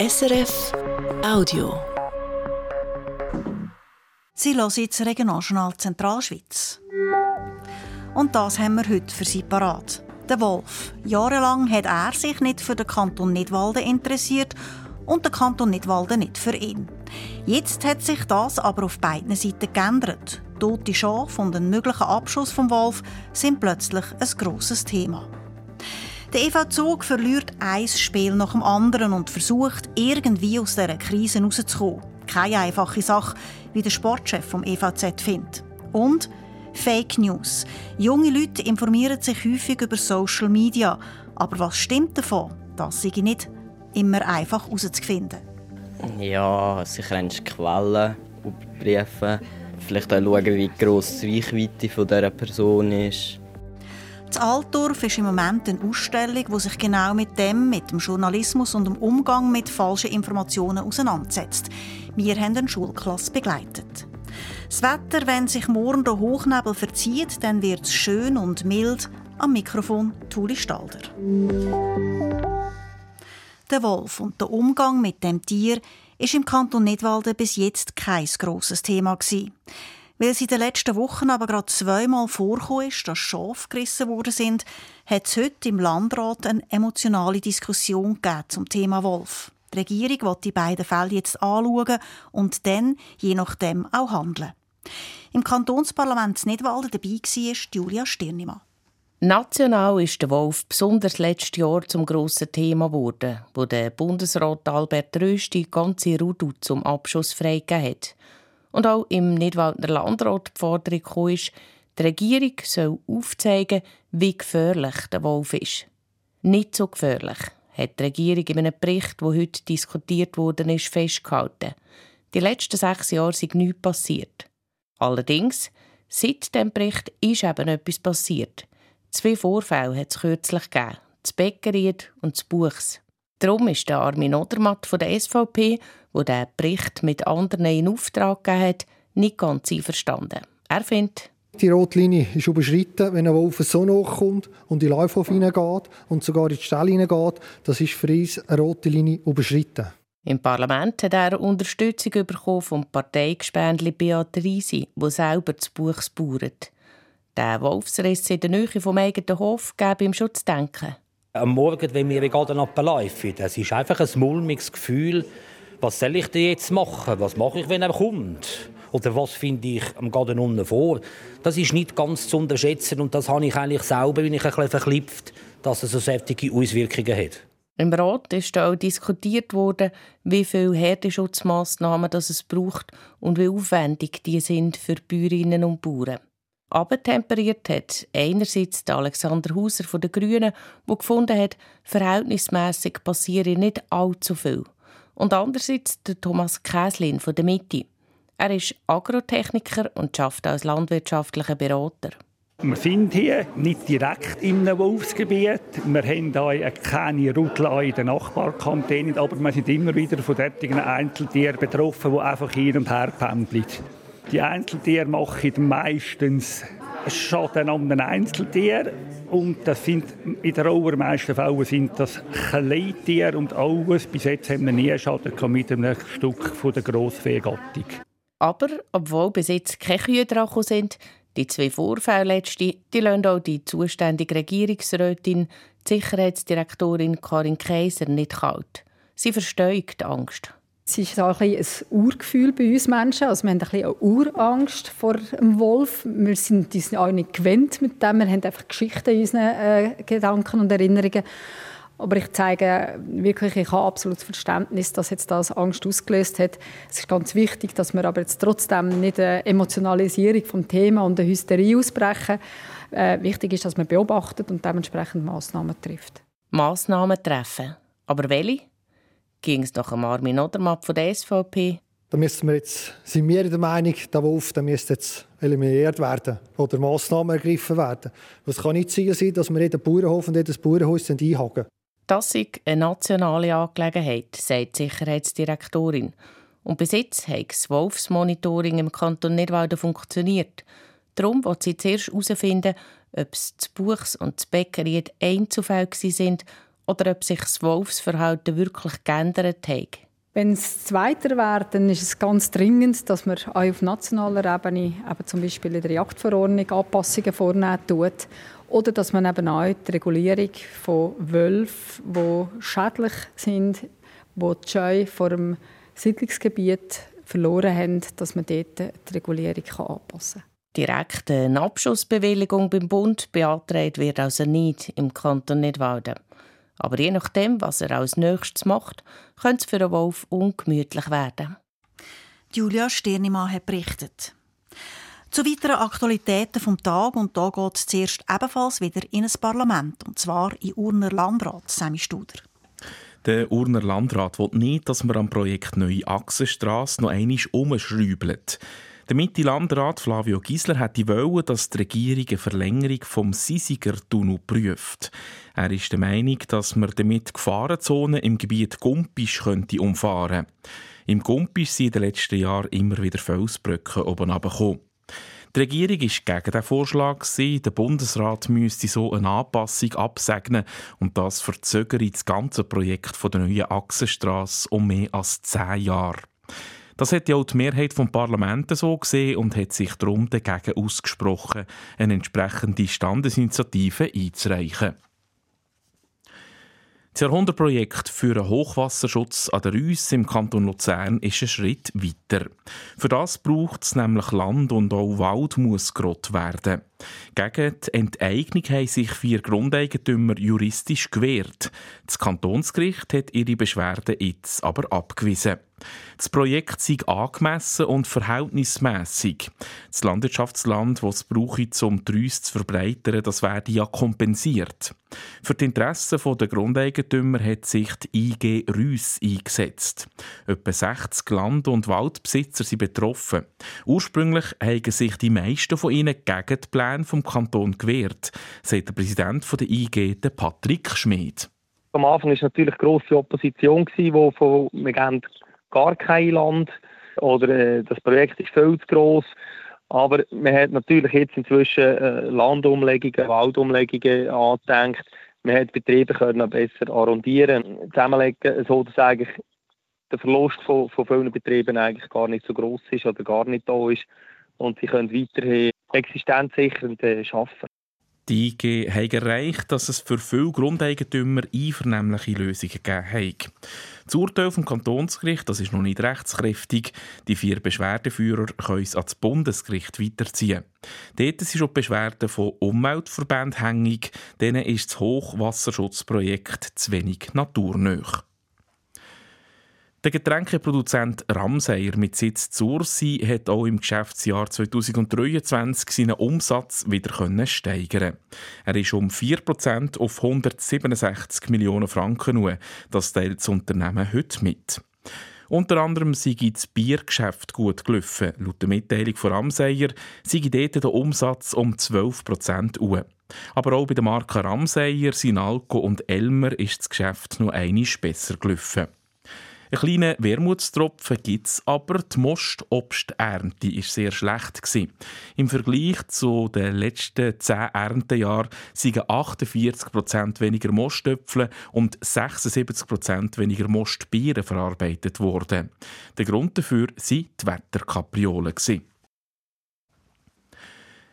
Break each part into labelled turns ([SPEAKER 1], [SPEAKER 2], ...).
[SPEAKER 1] SRF Audio.
[SPEAKER 2] Sie hören jetzt Regionaljournal Zentralschweiz. Und das haben wir heute für Sie parat. Der Wolf. Jahrelang hat er sich nicht für den Kanton Nidwalden interessiert und der Kanton Nidwalden nicht für ihn. Jetzt hat sich das aber auf beiden Seiten geändert. Tote Schafe und ein möglicher Abschuss vom Wolf sind plötzlich ein grosses Thema. Der EV Zug verliert ein Spiel nach dem anderen und versucht, irgendwie aus dieser Krise rauszukommen. Keine einfache Sache, wie der Sportchef vom EVZ findet. Und Fake News. Junge Leute informieren sich häufig über Social Media. Aber was stimmt davon? Das sei nicht immer einfach herauszufinden.
[SPEAKER 3] Ja, sicher eine Quellen überprüfen. Vielleicht auch schauen, wie gross die Reichweite dieser Person ist.
[SPEAKER 2] Das Altdorf ist im Moment eine Ausstellung, die sich genau mit dem, mit dem Journalismus und dem Umgang mit falschen Informationen auseinandersetzt. Wir haben eine Schulklasse begleitet. Das Wetter, wenn sich morgen der Hochnebel verzieht, dann wird es schön und mild. Am Mikrofon Tuli Stalder. Der Wolf und der Umgang mit dem Tier ist im Kanton Nidwalden bis jetzt kein grosses Thema gewesen. Weil es in den letzten Wochen aber gerade zweimal vorgekommen ist, dass Schafe gerissen worden sind, hat es heute im Landrat eine emotionale Diskussion zum Thema Wolf. Die Regierung will die beiden Fälle jetzt anschauen und dann, je nachdem, auch handeln. Im Kantonsparlament Nidwalden dabei war Julia Stirnimann.
[SPEAKER 4] National ist der Wolf besonders letztes Jahr zum grossen Thema geworden, wo der Bundesrat Albert Rösti ganze Rudu zum Abschuss freigegeben hat. Und auch im Nidwaldner Landrat die Forderung ist, die Regierung soll aufzeigen, wie gefährlich der Wolf ist. Nicht so gefährlich, hat die Regierung in einem Bericht, der heute diskutiert wurde, festgehalten. Die letzten sechs Jahre sind nichts passiert. Allerdings, seit dem Bericht ist eben etwas passiert. Zwei Vorfälle hat es kürzlich gegeben. Das Bäckeried und das Buchs. Darum ist der Armin Odermatt von der SVP, der den Bericht mit anderen in Auftrag gegeben hat, nicht ganz einverstanden. Er findet,
[SPEAKER 5] die Rotlinie ist überschritten, wenn ein Wolf so nachkommt und in den Laufhof hineingeht und sogar in die Stelle hineingeht. Das ist für uns eine rote Linie überschritten.
[SPEAKER 4] Im Parlament hat er Unterstützung bekommen vom Parteigespändli Beat Riesi, wo selber das Buch bauert. Der Wolfsriss in der Nähe vom eigenen Hof gebe ihm schon zu denken.
[SPEAKER 6] Am Morgen, wenn wir gerade ablaufen, das ist einfach ein mulmiges Gefühl. Was soll ich denn jetzt machen? Was mache ich, wenn er kommt? Oder was finde ich am Garten unten vor? Das ist nicht ganz zu unterschätzen und das habe ich eigentlich selber, bin ich ein bisschen verklipft, dass es so säftige Auswirkungen hat.
[SPEAKER 4] Im Rat ist auch diskutiert worden, wie viele Herdenschutzmaßnahmen es braucht und wie aufwendig die sind für Bäuerinnen und Bauern abtemperiert hat. Einerseits Alexander Hauser von den Grünen, der gefunden hat, verhältnismäßig passiere nicht allzu viel. Und andererseits der Thomas Käslin von der Mitte. Er ist Agrotechniker und schafft als landwirtschaftlicher Berater.
[SPEAKER 7] Wir sind hier nicht direkt im Wolfsgebiet. Wir haben hier keine Route in den Nachbarkantonen, aber wir sind immer wieder von solchen Einzeltieren betroffen, die einfach hin und her pendeln. Die Einzeltiere machen meistens Schaden an den Einzeltier und das sind in den allermeisten Fällen sind das Kleintiere und alles. Bis jetzt haben wir nie Schaden mit einem Stück von der Grossviehgattung.
[SPEAKER 4] Aber obwohl bis jetzt keine Kühe dran sind, die zwei Vorfälle letzte, die lassen auch die zuständige Regierungsrätin, die Sicherheitsdirektorin Karin Kaiser, nicht kalt. Sie versteht die Angst.
[SPEAKER 8] Es ist auch ein, ein Urgefühl bei uns Menschen. Also wir haben ein eine Urangst vor dem Wolf. Wir sind uns auch nicht gewöhnt mit dem. Wir haben einfach Geschichten in unseren äh, Gedanken und Erinnerungen. Aber ich zeige wirklich, ich habe absolutes Verständnis, dass jetzt das Angst ausgelöst hat. Es ist ganz wichtig, dass wir aber jetzt trotzdem nicht eine Emotionalisierung vom Thema und eine Hysterie ausbrechen. Äh, wichtig ist, dass man beobachtet und dementsprechend Massnahmen trifft.
[SPEAKER 4] Massnahmen treffen. Aber welche? Ging es nach Armin Odermatt von der SVP.
[SPEAKER 5] Da müssen wir jetzt, sind wir der Meinung, der Wolf der müsste jetzt eliminiert werden oder Massnahmen ergriffen werden. Es kann nicht sein, dass wir jeden Bauernhof und jedes Bauernhaus einhaken.
[SPEAKER 4] Das ist eine nationale Angelegenheit, sagt die Sicherheitsdirektorin. Und bis jetzt hat das Wolfsmonitoring im Kanton Nidwalden funktioniert. Darum will sie zuerst herausfinden, ob es das Buchs und das Bäckeried Einzelfälle sind oder ob sich das Wolfsverhalten wirklich geändert hat.
[SPEAKER 8] Wenn es zweiter wäre, dann ist es ganz dringend, dass man auch auf nationaler Ebene, eben zum Beispiel in der Jagdverordnung, Anpassungen vornehmen tut. Oder dass man eben auch die Regulierung von Wölfen, die schädlich sind, die die Scheu vor dem Siedlungsgebiet verloren haben, dass man dort die Regulierung anpassen kann.
[SPEAKER 4] Direkt eine Abschussbewilligung beim Bund beantragt wird also nicht im Kanton Nidwalden. Aber je nachdem, was er als nächstes macht, könnte es für einen Wolf ungemütlich werden.
[SPEAKER 2] Julia Stirnimann hat berichtet. Zu weiteren Aktualitäten vom Tag und da geht es zuerst ebenfalls wieder in ein Parlament und zwar in Urner Landrat Sammy Studer.
[SPEAKER 9] Der Urner Landrat will nicht, dass man am Projekt Neue Achsenstrasse noch einmal umschrübelt. Der Mitte-Landrat Flavio Gisler hätte wollen, dass die Regierung eine Verlängerung vom Sisiger-Tunnel prüft. Er ist der Meinung, dass man damit Gefahrenzonen im Gebiet Gumpisch könnte umfahren Im Gumpisch sind in den letzten Jahren immer wieder Felsbrücken oben runtergekommen. Die Regierung ist gegen den Vorschlag. Der Bundesrat müsste so eine Anpassung absegnen und das verzögere das ganze Projekt der neuen Achsenstrasse um mehr als zehn Jahre. Das hat ja auch die Mehrheit vom Parlament so gesehen und hat sich darum dagegen ausgesprochen, eine entsprechende Standesinitiative einzureichen. Das Jahrhundertprojekt für einen Hochwasserschutz an der Reuss im Kanton Luzern ist ein Schritt weiter. Für das braucht es nämlich Land und auch Wald muss gerott werden. Gegen die Enteignung haben sich vier Grundeigentümer juristisch gewehrt. Das Kantonsgericht hat ihre Beschwerden jetzt aber abgewiesen. Das Projekt sei angemessen und verhältnismäßig. Das Landwirtschaftsland, das es brauche, um die Reuss zu verbreitern, das werde ja kompensiert. Für die Interessen der Grundeigentümer hat sich die IG Reuss eingesetzt. Etwa 60 Land- und Waldbesitzer sind betroffen. Ursprünglich haben sich die meisten von ihnen gegen die Pläne vom Kanton gewehrt, sagt der Präsident der IG, Patrick Schmid.
[SPEAKER 10] Am Anfang war natürlich grosse Opposition, die von, wir geben gar kein Land oder äh, das Projekt ist viel zu gross. Aber man hat natürlich jetzt inzwischen äh, Landumlegungen, Waldumlegungen angedenkt. Man hat Betriebe können besser arrondieren, zusammenlegen, so dass eigentlich der Verlust von, von vielen Betrieben eigentlich gar nicht so groß ist oder gar nicht da ist und sie können weiterhin existenzsichernd äh, arbeiten.
[SPEAKER 9] Die IG hat erreicht, dass es für viele Grundeigentümer einvernehmliche Lösungen gegeben hat. Das Urteil vom Kantonsgericht das ist noch nicht rechtskräftig. Die vier Beschwerdeführer können es ans Bundesgericht weiterziehen. Dort sind schon Beschwerden von Umweltverbänden hängig. Denen ist das Hochwasserschutzprojekt zu wenig naturnah. Der Getränkeproduzent Ramseyer mit Sitz Zursi hat auch im Geschäftsjahr 2023 seinen Umsatz wieder steigern Er ist um 4% auf 167 Millionen Franken nur. Das teilt das Unternehmen heute mit. Unter anderem sei das Biergeschäft gut gelaufen. Laut der Mitteilung von Ramseyer sei dort der Umsatz um 12% hoch. Aber auch bei der Marke Ramseyer, Sinalco und Elmer ist das Geschäft noch einiges besser gelaufen. Ein kleiner Wermutstropfen gibt es, aber die Mostobsternte war sehr schlecht. Gewesen. Im Vergleich zu den letzten zehn Erntejahren sind 48% weniger Mostöpfel und 76% weniger Mostbieren verarbeitet worden. Der Grund dafür waren die Wetterkapriolen.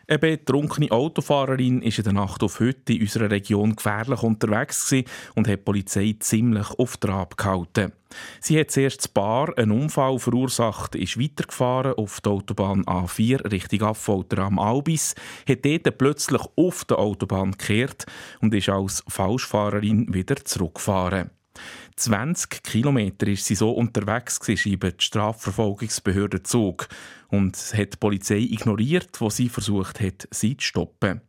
[SPEAKER 9] Eine betrunkene Autofahrerin ist in der Nacht auf heute in unserer Region gefährlich unterwegs und hat die Polizei ziemlich auf Trab gehalten. Sie hat zuerst das Paar einen Unfall verursacht, ist weitergefahren auf der Autobahn A4 Richtung Affolter am Albis, hat dort plötzlich auf der Autobahn gekehrt und ist als Falschfahrerin wieder zurückgefahren. 20 Kilometer ist sie so unterwegs, schreiben die Strafverfolgungsbehörde Zug. Und hat die Polizei ignoriert, wo sie versucht hat, sie zu stoppen.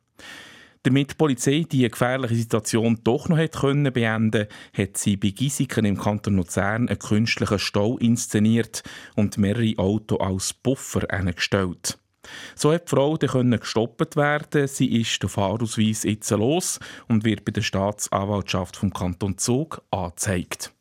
[SPEAKER 9] Damit die Polizei die gefährliche Situation doch noch können beenden hat sie bei Gisiken im Kanton Luzern einen künstlichen Stau inszeniert und mehrere Autos als Buffer eingestellt. So hat die Frau dann gestoppt werden. Sie ist der Fahrausweis jetzt los und wird bei der Staatsanwaltschaft vom Kanton Zug angezeigt.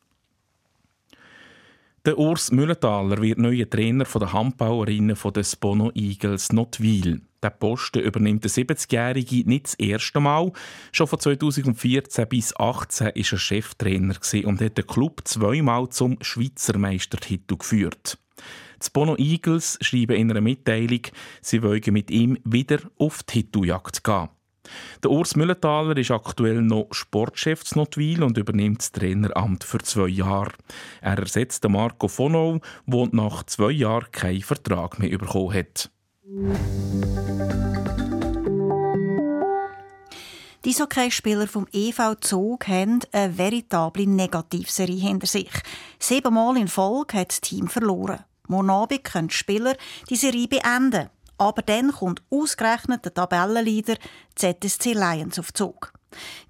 [SPEAKER 9] Der Urs Müllenthaler wird neuer Trainer der Handbauerinnen der Spono Eagles Notwil. Der Posten übernimmt der 70-Jährige nicht das erste Mal. Schon von 2014 bis 2018 war er Cheftrainer und hat den Club zweimal zum Schweizer Meistertitel geführt. Die Bono Eagles schreiben in einer Mitteilung, sie wollen mit ihm wieder auf die Titeljagd gehen. Der Urs Müllenthaler ist aktuell noch Sportchef zu Notwil und übernimmt das Traineramt für zwei Jahre. Er ersetzt Marco Fonow, der nach zwei Jahren keinen Vertrag mehr bekommen hat.
[SPEAKER 2] Die Hockeyspieler vom EV Zug haben eine veritable Negativserie hinter sich. Siebenmal in Folge hat das Team verloren. Morgen Abend können die Spieler die Serie beenden. Aber dann kommt ausgerechnet der Tabellenleader ZSC Lions auf Zug.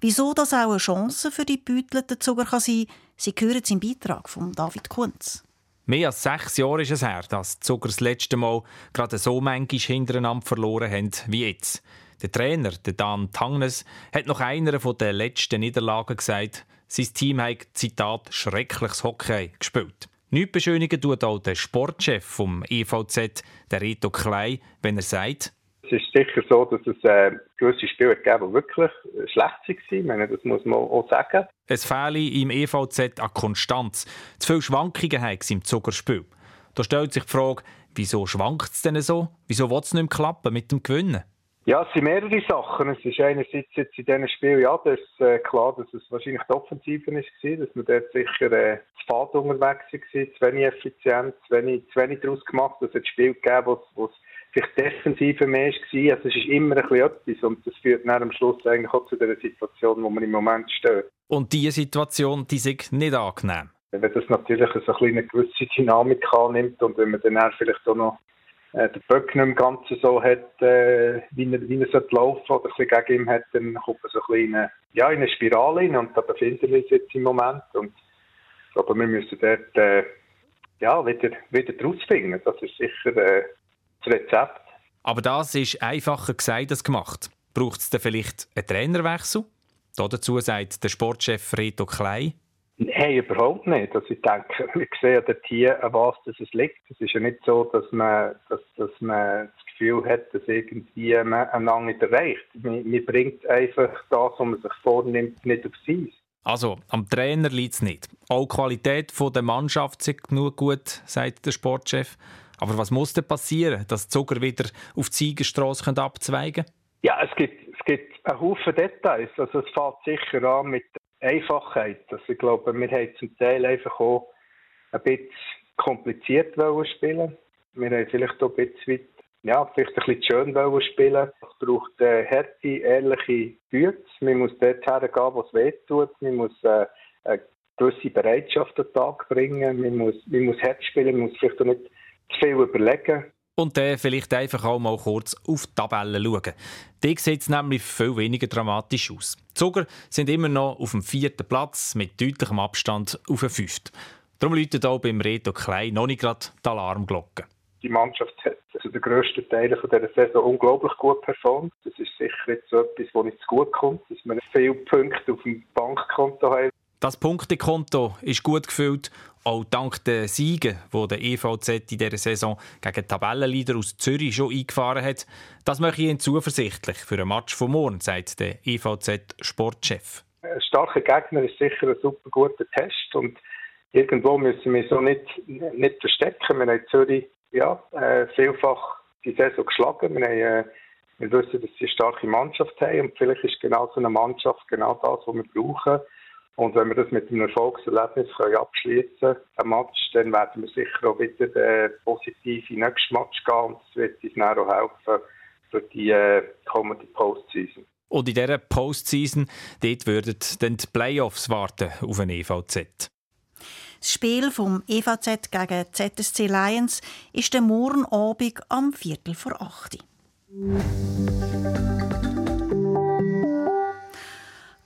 [SPEAKER 2] Wieso das auch eine Chance für die gebeutelten Zuger kann sein kann, Sie hören es im Beitrag von David Kunz.
[SPEAKER 11] Mehr als sechs Jahre ist es her, dass die Zuger das letzte Mal gerade so manchmal hintereinander verloren haben wie jetzt. Der Trainer, der Dan Tangnes, hat nach einer der letzten Niederlagen gesagt, sein Team habe, Zitat, schreckliches Hockey gespielt. Nicht beschönigen tut auch der Sportchef vom EVZ, der Reto Klei, wenn er sagt,
[SPEAKER 12] es ist sicher so, dass es äh, gewisse Spiele gegeben die wirklich schlecht waren. meine, das muss man auch sagen.
[SPEAKER 11] Es fehle im EVZ an Konstanz. Zu viele Schwankungen haben im Zuckerspiel. Da stellt sich die Frage, wieso schwankt es denn so? Wieso will es nicht mehr klappen mit dem Gewinnen?
[SPEAKER 12] Ja, es sind mehrere Sachen. Es ist einerseits jetzt in diesem Spiel, ja, das ist äh, klar, dass es wahrscheinlich die Offensive war, dass man dort sicher äh, zu Fahrt unterwegs war, zu wenig effizient, zu wenig, zu wenig daraus gemacht. Es hat Spiel gegeben, wo es vielleicht defensiver mehr war. Also es ist immer ein bisschen etwas und das führt dann am Schluss eigentlich auch zu der Situation, wo man im Moment steht.
[SPEAKER 11] Und diese Situation, die ist nicht angenehm?
[SPEAKER 12] Wenn das natürlich so eine gewisse Dynamik annimmt und wenn man dann vielleicht auch noch äh, der Böck nicht im Ganzen so hat, äh, wie er, wie er sollte laufen oder bisschen gegen ihn hat, dann kommt man so ein bisschen in eine, ja, in eine Spirale hin und da befinden wir uns jetzt im Moment und ich glaube, wir müssen dort äh, ja, wieder, wieder draus finden. Das ist sicher äh, das Rezept.
[SPEAKER 11] Aber das ist einfacher gesagt als gemacht. Braucht es dann vielleicht einen Trainerwechsel? Dazu sagt der Sportchef Reto Klei.
[SPEAKER 12] Nein, überhaupt nicht. Also ich denke, wir sehen dort hier, an was das es liegt. Es ist ja nicht so, dass man, dass, dass man das Gefühl hat, dass irgendwie man einander nicht erreicht. Man, man bringt einfach das, was man sich vornimmt, nicht aufs Eis.
[SPEAKER 11] Also, am Trainer liegt es nicht. Auch die Qualität der Mannschaft ist genug gut, sagt der Sportchef. Aber was muss denn passieren, dass die Zucker wieder auf die Siegerstrasse abzweigen können?
[SPEAKER 12] Ja, es gibt, es gibt einen Haufen Details. Also es fängt sicher an mit Einfachheit. Also ich glaube, wir haben zum Teil einfach auch ein bisschen kompliziert spielen. Wir haben vielleicht auch ein bisschen, ja, vielleicht ein bisschen schön spielen. Es braucht eine harte, ehrliche Güte. Man muss dort hergehen, wo es weh tut. Man muss äh, eine gewisse Bereitschaft an den Tag bringen. Man muss, man muss hart spielen. Man muss vielleicht auch nicht zu viel überlegen.
[SPEAKER 11] Und dann vielleicht einfach auch mal kurz auf die Tabelle schauen. Die sieht es nämlich viel weniger dramatisch aus. Die Zuger sind immer noch auf dem vierten Platz mit deutlichem Abstand auf den fünften. Darum läutet auch beim Reto Klein noch nicht gerade die Alarmglocke.
[SPEAKER 12] Die Mannschaft hat zu den grössten Teilen dieser Saison unglaublich gut performt. Das ist sicher jetzt so etwas, was nicht gut kommt, dass wir viele Punkte auf dem Bankkonto haben.
[SPEAKER 11] Das Punktekonto ist gut gefüllt, auch dank der Siegen, die der EVZ in dieser Saison gegen Tabellenleader aus Zürich schon eingefahren hat. Das mache ich Ihnen zuversichtlich für einen Match von morgen, sagt der EVZ-Sportchef.
[SPEAKER 12] Ein starker Gegner ist sicher ein super guter Test und irgendwo müssen wir so nicht, nicht verstecken. Wir haben Zürich ja, äh, vielfach die Saison geschlagen. Wir, haben, äh, wir wissen, dass sie eine starke Mannschaft haben und vielleicht ist genau so eine Mannschaft genau das, was wir brauchen und wenn wir das mit einem Erfolgserlebnis abschließen können, ein Match, dann werden wir sicher auch wieder äh, positiv in den nächsten Match gehen und das wird uns dann auch helfen für die äh, kommende Postseason.
[SPEAKER 11] Und in dieser Postseason dort würden dann die Playoffs warten auf den EVZ.
[SPEAKER 2] Das Spiel vom EVZ gegen ZSC Lions ist der morgen Abend am Viertel vor acht.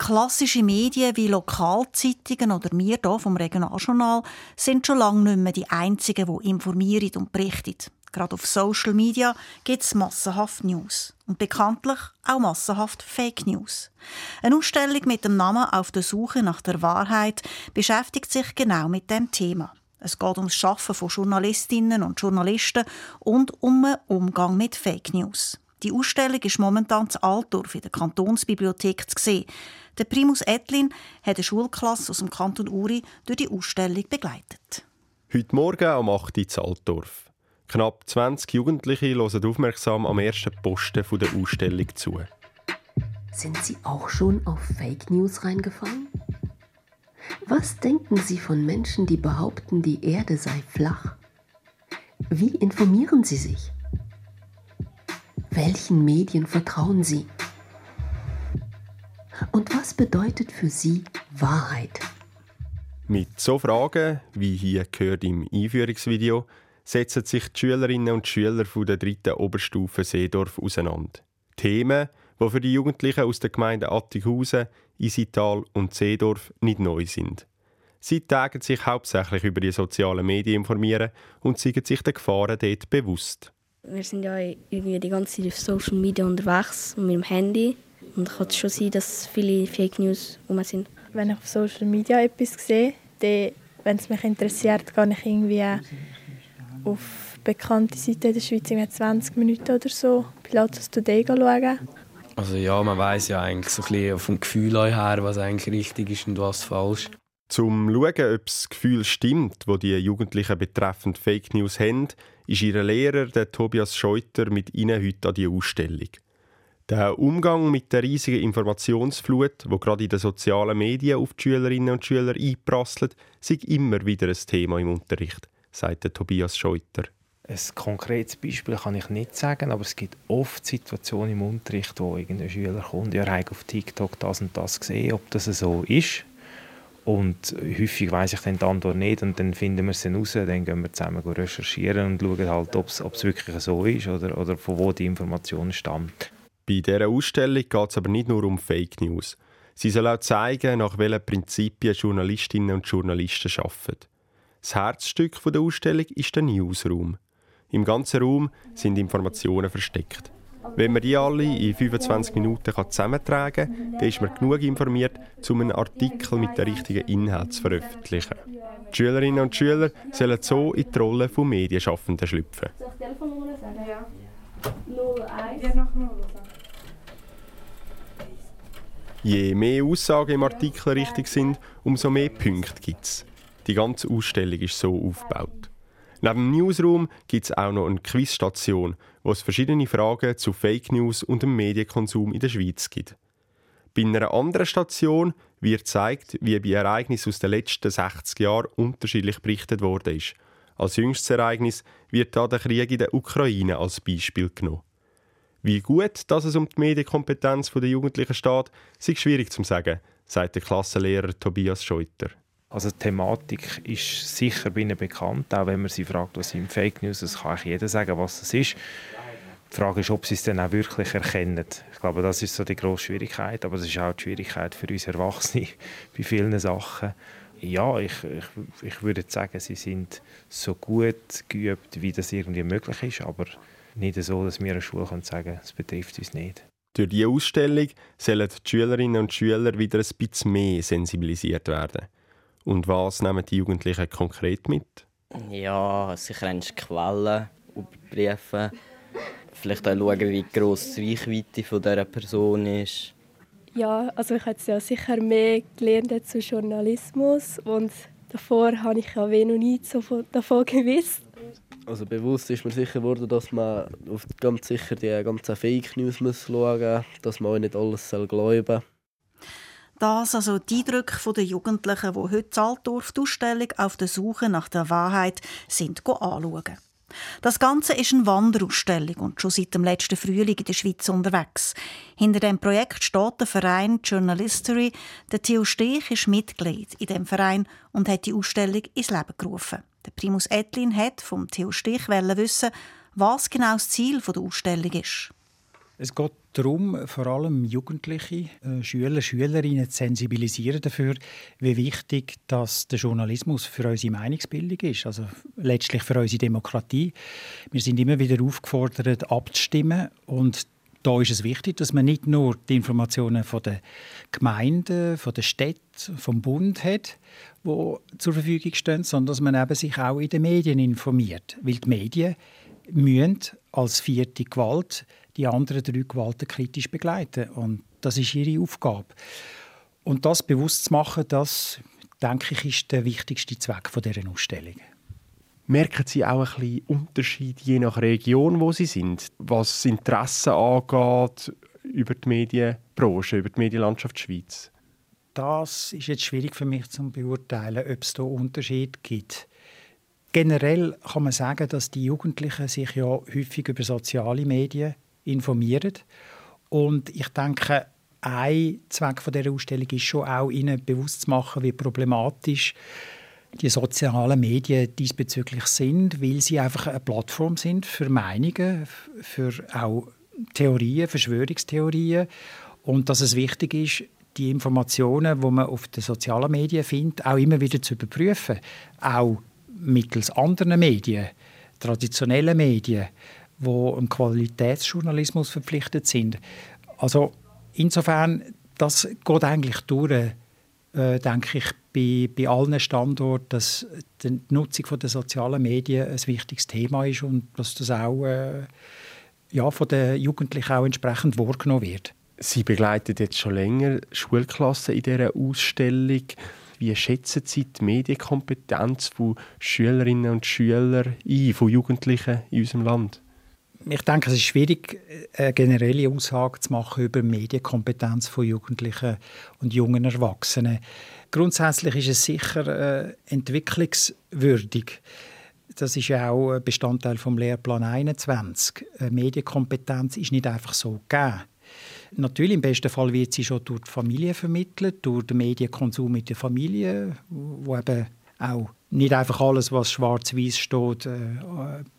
[SPEAKER 2] Klassische Medien wie Lokalzeitungen oder wir hier vom Regionaljournal sind schon lange nicht mehr die einzigen, die informieren und berichten. Gerade auf Social Media gibt es massenhaft News. Und bekanntlich auch massenhaft Fake News. Eine Ausstellung mit dem Namen Auf der Suche nach der Wahrheit beschäftigt sich genau mit dem Thema. Es geht um das Schaffen von Journalistinnen und Journalisten und um den Umgang mit Fake News. Die Ausstellung ist momentan zu Altdorf in der Kantonsbibliothek zu sehen. Der Primus Etlin hat eine Schulklasse aus dem Kanton Uri durch die Ausstellung begleitet.
[SPEAKER 13] Heute Morgen am 8. Uhr in Altdorf. Knapp 20 Jugendliche hören aufmerksam am ersten Posten der Ausstellung zu.
[SPEAKER 1] Sind Sie auch schon auf Fake News reingefallen? Was denken Sie von Menschen, die behaupten, die Erde sei flach? Wie informieren Sie sich? Welchen Medien vertrauen Sie? Was bedeutet für Sie Wahrheit?
[SPEAKER 13] Mit so Fragen, wie hier gehört im Einführungsvideo, setzen sich die Schülerinnen und Schüler der dritten Oberstufe Seedorf auseinander. Themen, die für die Jugendlichen aus den Gemeinden Attighausen, Isital und Seedorf nicht neu sind. Sie tagen sich hauptsächlich über die sozialen Medien informieren und sind sich den Gefahren dort bewusst.
[SPEAKER 14] Wir sind ja irgendwie die ganze Zeit auf Social Media unterwegs und mit dem Handy. Und es kann schon sein, dass viele Fake News rum sind.
[SPEAKER 15] Wenn ich auf Social Media etwas sehe, dann, wenn es mich interessiert, gehe ich irgendwie auf bekannte Seiten in der Schweiz, 20 Minuten oder so, Pilatus Today schauen.
[SPEAKER 16] Also ja, man weiß ja eigentlich so ein bisschen vom Gefühl her, was eigentlich richtig ist und was falsch.
[SPEAKER 13] Zum schauen, ob das Gefühl stimmt, wo die Jugendlichen betreffend Fake News haben, ist ihr Lehrer, der Tobias Scheuter, mit ihnen heute an die Ausstellung. Der Umgang mit der riesigen Informationsflut, wo gerade in den sozialen Medien auf die Schülerinnen und Schüler einprasselt, ist immer wieder ein Thema im Unterricht, sagt Tobias Scheuter.
[SPEAKER 17] Ein konkretes Beispiel kann ich nicht sagen, aber es gibt oft Situationen im Unterricht, wo irgendein Schüler kommt, ja, ich auf TikTok das und das gesehen, ob das so ist. Und häufig weiß ich dann die Antwort nicht und dann finden wir es dann raus, dann gehen wir zusammen recherchieren und schauen halt, ob es wirklich so ist oder, oder von wo die Information stammt.
[SPEAKER 13] Bei dieser Ausstellung geht es aber nicht nur um Fake News. Sie soll auch zeigen, nach welchen Prinzipien Journalistinnen und Journalisten arbeiten. Das Herzstück der Ausstellung ist der Newsroom. Im ganzen Raum sind Informationen versteckt. Wenn man die alle in 25 Minuten zusammentragen kann, dann ist man genug informiert, um einen Artikel mit den richtigen Inhalten zu veröffentlichen. Die Schülerinnen und Schüler sollen so in die Rolle von Medienschaffenden schlüpfen. Soll ich die Telefonnummer sagen? Ja. 01. Je mehr Aussagen im Artikel richtig sind, umso mehr Punkte gibt es. Die ganze Ausstellung ist so aufgebaut. Neben dem Newsroom gibt es auch noch eine Quizstation, wo es verschiedene Fragen zu Fake News und dem Medienkonsum in der Schweiz gibt. Bei einer anderen Station wird gezeigt, wie bei Ereignissen aus den letzten 60 Jahren unterschiedlich berichtet worden ist. Als jüngstes Ereignis wird da der Krieg in der Ukraine als Beispiel genommen. Wie gut dass es um die Medienkompetenz der Jugendlichen steht, ist schwierig zu sagen, sagt der Klassenlehrer Tobias Scheuter.
[SPEAKER 17] Also die Thematik ist sicher ihnen bekannt, auch wenn man sie fragt, was sind Fake News, das kann jeder sagen, was das ist. Die Frage ist, ob sie es dann auch wirklich erkennen. Ich glaube, das ist so die grosse Schwierigkeit, aber es ist auch die Schwierigkeit für uns Erwachsene bei vielen Sachen. Ja, ich, ich, ich würde sagen, sie sind so gut geübt, wie das irgendwie möglich ist, aber nicht so, dass wir an der Schule sagen können, es betrifft uns nicht.
[SPEAKER 13] Durch diese Ausstellung sollen die Schülerinnen und Schüler wieder ein bisschen mehr sensibilisiert werden. Und was nehmen die Jugendlichen konkret mit?
[SPEAKER 3] Ja, sicher Quellen überprüfen. Vielleicht auch schauen, wie gross die Reichweite von dieser Person ist.
[SPEAKER 15] Ja, also ich habe ja sicher mehr gelernt zu Journalismus und davor habe ich ja noch nie so davon gewusst.
[SPEAKER 18] Also bewusst ist mir sicher geworden, dass man auf ganz sicher die ganzen Fake News muss schauen muss, dass man auch nicht alles glauben soll.
[SPEAKER 2] Das also die Eindrücke der Jugendlichen, die heute Zaltdorf die Ausstellung auf der Suche nach der Wahrheit sind anschauen. Das Ganze ist eine Wanderausstellung und schon seit dem letzten Frühling in der Schweiz unterwegs. Hinter dem Projekt steht der Verein Journalistery. Der Theo Stich ist Mitglied in dem Verein und hat die Ausstellung ins Leben gerufen. Der Primus Etlin hat vom Theo Stich wissen, was genau das Ziel der Ausstellung ist.
[SPEAKER 19] Es geht darum, vor allem Jugendliche, äh, Schüler, Schülerinnen zu sensibilisieren dafür, wie wichtig dass der Journalismus für unsere Meinungsbildung ist, also letztlich für unsere Demokratie. Wir sind immer wieder aufgefordert, abzustimmen und da ist es wichtig, dass man nicht nur die Informationen von der Gemeinden, von der Städte, vom Bund hat, wo zur Verfügung stehen, sondern dass man eben sich auch in den Medien informiert, weil die Medien müssen als vierte Gewalt die anderen drei Gewalten kritisch begleiten und das ist ihre Aufgabe. Und das bewusst zu machen, das denke ich, ist der wichtigste Zweck von dieser Ausstellung.
[SPEAKER 13] Merken Sie auch ein bisschen Unterschied je nach Region, wo Sie sind, was Interessen angeht über die Medienbranche, über die Medienlandschaft Schweiz?
[SPEAKER 19] Das ist jetzt schwierig für mich zu beurteilen, ob es da Unterschied gibt. Generell kann man sagen, dass die Jugendlichen sich ja häufig über soziale Medien informieren und ich denke, ein Zweck der Ausstellung ist schon auch ihnen bewusst zu machen, wie problematisch die sozialen Medien diesbezüglich sind, weil sie einfach eine Plattform sind für Meinungen, für auch Theorien, Verschwörungstheorien. Und dass es wichtig ist, die Informationen, die man auf den sozialen Medien findet, auch immer wieder zu überprüfen, auch mittels anderen Medien, traditionellen Medien, wo im Qualitätsjournalismus verpflichtet sind. Also insofern, das geht eigentlich durch, äh, denke ich, bei, bei allen Standorten, dass die Nutzung der sozialen Medien ein wichtiges Thema ist und dass das auch äh, ja, von den Jugendlichen auch entsprechend wahrgenommen wird.
[SPEAKER 13] Sie begleiten jetzt schon länger Schulklassen in dieser Ausstellung. Wie schätzen Sie die Medienkompetenz von Schülerinnen und Schülern ein, von Jugendlichen in unserem Land?
[SPEAKER 19] Ich denke, es ist schwierig, eine generelle Aussage zu machen über Medienkompetenz von Jugendlichen und jungen Erwachsenen. Grundsätzlich ist es sicher äh, entwicklungswürdig. Das ist ja auch Bestandteil vom Lehrplan 21. Eine Medienkompetenz ist nicht einfach so gegeben. Natürlich, im besten Fall wird sie schon durch die Familie vermittelt, durch den Medienkonsum mit der Familie, wo eben auch nicht einfach alles, was schwarz-weiß steht, äh,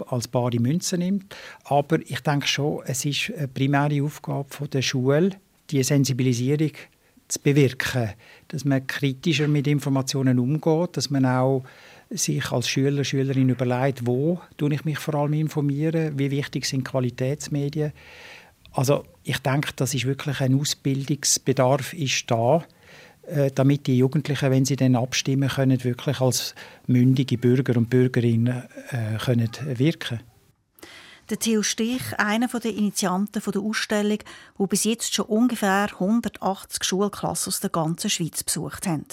[SPEAKER 19] als bare Münze nimmt. Aber ich denke schon, es ist eine primäre Aufgabe der Schule, die Sensibilisierung zu bewirken, dass man kritischer mit Informationen umgeht, dass man auch sich als Schüler, Schülerin überlegt, wo tue ich mich vor allem informieren, wie wichtig sind Qualitätsmedien. Also ich denke, das ist wirklich ein Ausbildungsbedarf ist da damit die Jugendlichen, wenn sie dann abstimmen können, wirklich als mündige Bürger und Bürgerinnen äh, können wirken
[SPEAKER 2] der Theo Stich, einer der Initianten der Ausstellung, der bis jetzt schon ungefähr 180 Schulklassen aus der ganzen Schweiz besucht haben.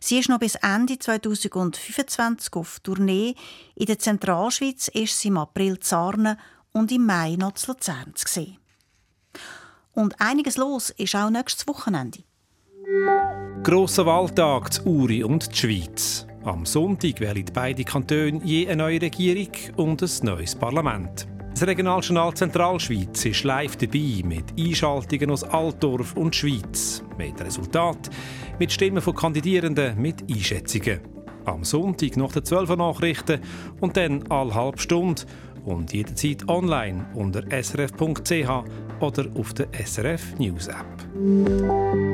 [SPEAKER 2] Sie ist noch bis Ende 2025 auf Tournee. In der Zentralschweiz ist sie im April Zarne und im Mai noch zu Luzern. Und einiges los ist auch nächstes Wochenende.
[SPEAKER 11] Grosser Wahltag zu Uri und die Schweiz. Am Sonntag wählen beide Kantone je eine neue Regierung und ein neues Parlament. Das Regionaljournal Zentralschweiz ist live dabei mit Einschaltungen aus Altdorf und Schweiz. Mit Resultat, mit Stimmen von Kandidierenden, mit Einschätzungen. Am Sonntag nach den 12 Nachrichten und dann alle halbe Stunde und jederzeit online unter srf.ch oder auf der SRF News App.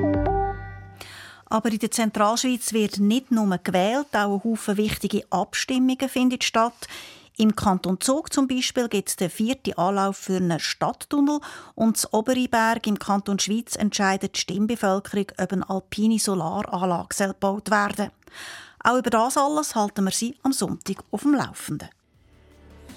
[SPEAKER 2] Aber in der Zentralschweiz wird nicht nur gewählt, auch ein Haufen wichtige Abstimmungen finden statt. Im Kanton Zug zum Beispiel gibt es den vierten Anlauf für einen Stadttunnel und das Oberiberg im Kanton Schweiz entscheidet die Stimmbevölkerung, ob eine alpine Solaranlage gebaut werden soll. Auch über das alles halten wir Sie am Sonntag auf dem Laufenden.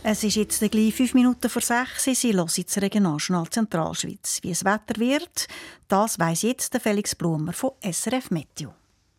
[SPEAKER 2] Es ist jetzt gleich fünf Minuten vor sechs. Sie hören das Regionaljournal Zentralschweiz. Wie es Wetter wird, das weiss jetzt Felix Blumer von SRF Meteo.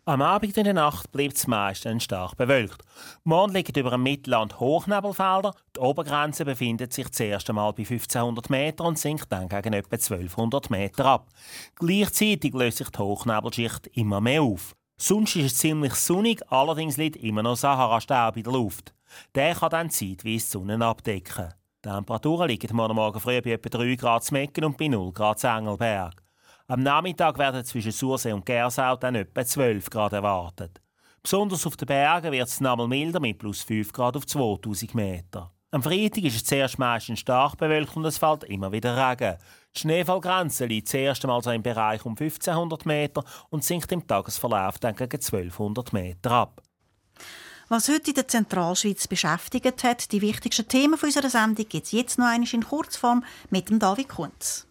[SPEAKER 20] Am Abend in der Nacht bleibt es meistens stark bewölkt. Morgen liegt über dem Mittelland Hochnebelfelder. Die Obergrenze befindet sich zuerst einmal bei 1500 Meter und sinkt dann gegen etwa 1200 Meter ab. Gleichzeitig löst sich die Hochnebelschicht immer mehr auf. Sonst ist es ziemlich sonnig, allerdings liegt immer noch Sahara-Staub in der Luft. Der kann dann zeitweise die Sonne abdecken. Die Temperaturen liegen morgen Morgen früh bei etwa 3 Grad zu Mecken und bei 0 Grad zu Engelberg. Am Nachmittag werden zwischen Sursee und Gersau dann etwa 12 Grad erwartet. Besonders auf den Bergen wird es einmal milder mit plus 5 Grad auf 2000 Meter. Am Freitag ist es zuerst meistens stark bewölkt und es fällt immer wieder Regen. Die Schneefallgrenze liegt zuerst einmal so im Bereich um 1500 Meter und sinkt im Tagesverlauf dann gegen 1200 Meter ab.
[SPEAKER 2] Was heute in der Zentralschweiz beschäftigt hat, die wichtigsten Themen unserer Sendung, gibt es jetzt noch einmal in Kurzform mit dem David Kunz.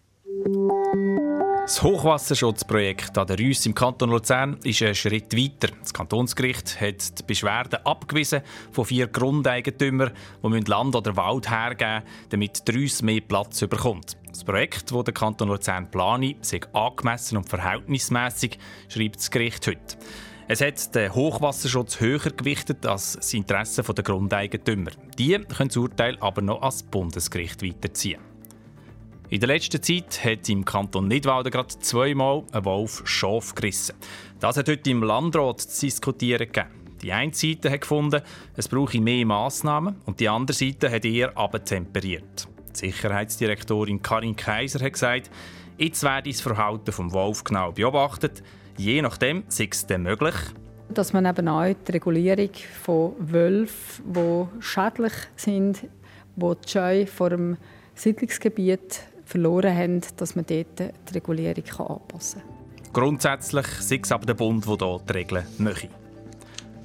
[SPEAKER 11] Das Hochwasserschutzprojekt an der Rüss im Kanton Luzern ist ein Schritt weiter. Das Kantonsgericht hat die Beschwerden abgewiesen von vier Grundeigentümern, die Land oder Wald hergeben müssen, damit die Rüss mehr Platz bekommt. Das Projekt, das der Kanton Luzern plane, sei angemessen und verhältnismäßig, schreibt das Gericht heute. Es hat den Hochwasserschutz höher gewichtet als das Interesse der Grundeigentümer. Die können das Urteil aber noch ans Bundesgericht weiterziehen. In der letzten Zeit hat im Kanton Nidwalden gerade zweimal ein Wolf Schaf gerissen. Das hat heute im Landrat zu diskutieren gegeben. Die eine Seite hat gefunden, es brauche mehr Massnahmen und die andere Seite hat eher abtemperiert. Die Sicherheitsdirektorin Karin Kaiser hat gesagt, jetzt werde das Verhalten vom Wolf genau beobachtet. Je nachdem sei es dann möglich,
[SPEAKER 8] dass man eben auch die Regulierung von Wölfen, die schädlich sind, die die Scheu vor dem Siedlungsgebiet verloren haben, dass man dort die Regulierung anpassen kann.
[SPEAKER 11] Grundsätzlich sei es aber der Bund, der hier die Regeln möchte.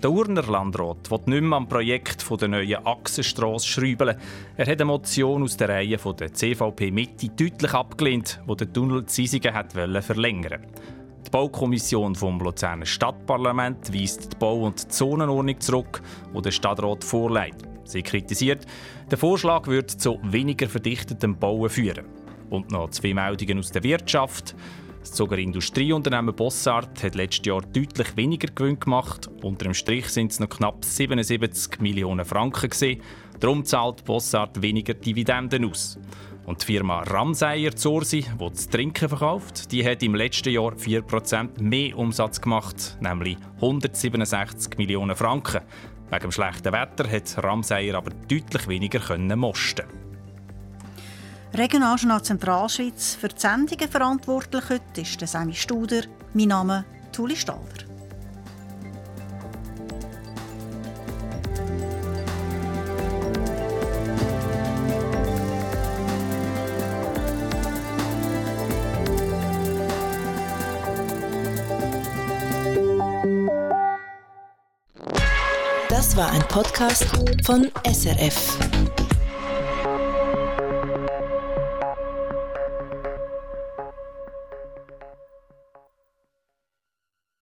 [SPEAKER 11] Der Urner Landrat will nicht mehr am Projekt der neuen Achsenstrasse schrauben. Er hat eine Motion aus der Reihe der CVP Mitte deutlich abgelehnt, die den Tunnel Zisingen verlängern wollte. Die Baukommission vom Luzerner Stadtparlament weist die Bau- und Zonenordnung zurück, die der Stadtrat vorlegt. Sie kritisiert, der Vorschlag würde zu weniger verdichtetem Bauen führen. Und noch zwei Meldungen aus der Wirtschaft. Das Zuger Industrieunternehmen Bossart hat letztes Jahr deutlich weniger Gewinn gemacht. Unter dem Strich sind es noch knapp 77 Millionen Franken. Gewesen. Darum zahlt Bossart weniger Dividenden aus. Und die Firma Ramseyer Zorsi, die das Trinken verkauft, die hat im letzten Jahr 4% mehr Umsatz gemacht, nämlich 167 Millionen Franken. Wegen dem schlechten Wetter hat Ramseyer aber deutlich weniger können mosten.
[SPEAKER 2] Regionaljournal Zentralschweiz für die Sendungen verantwortlich heute ist Semi Studer. Mein Name ist Tuli Staller.
[SPEAKER 21] Podcast von SRF.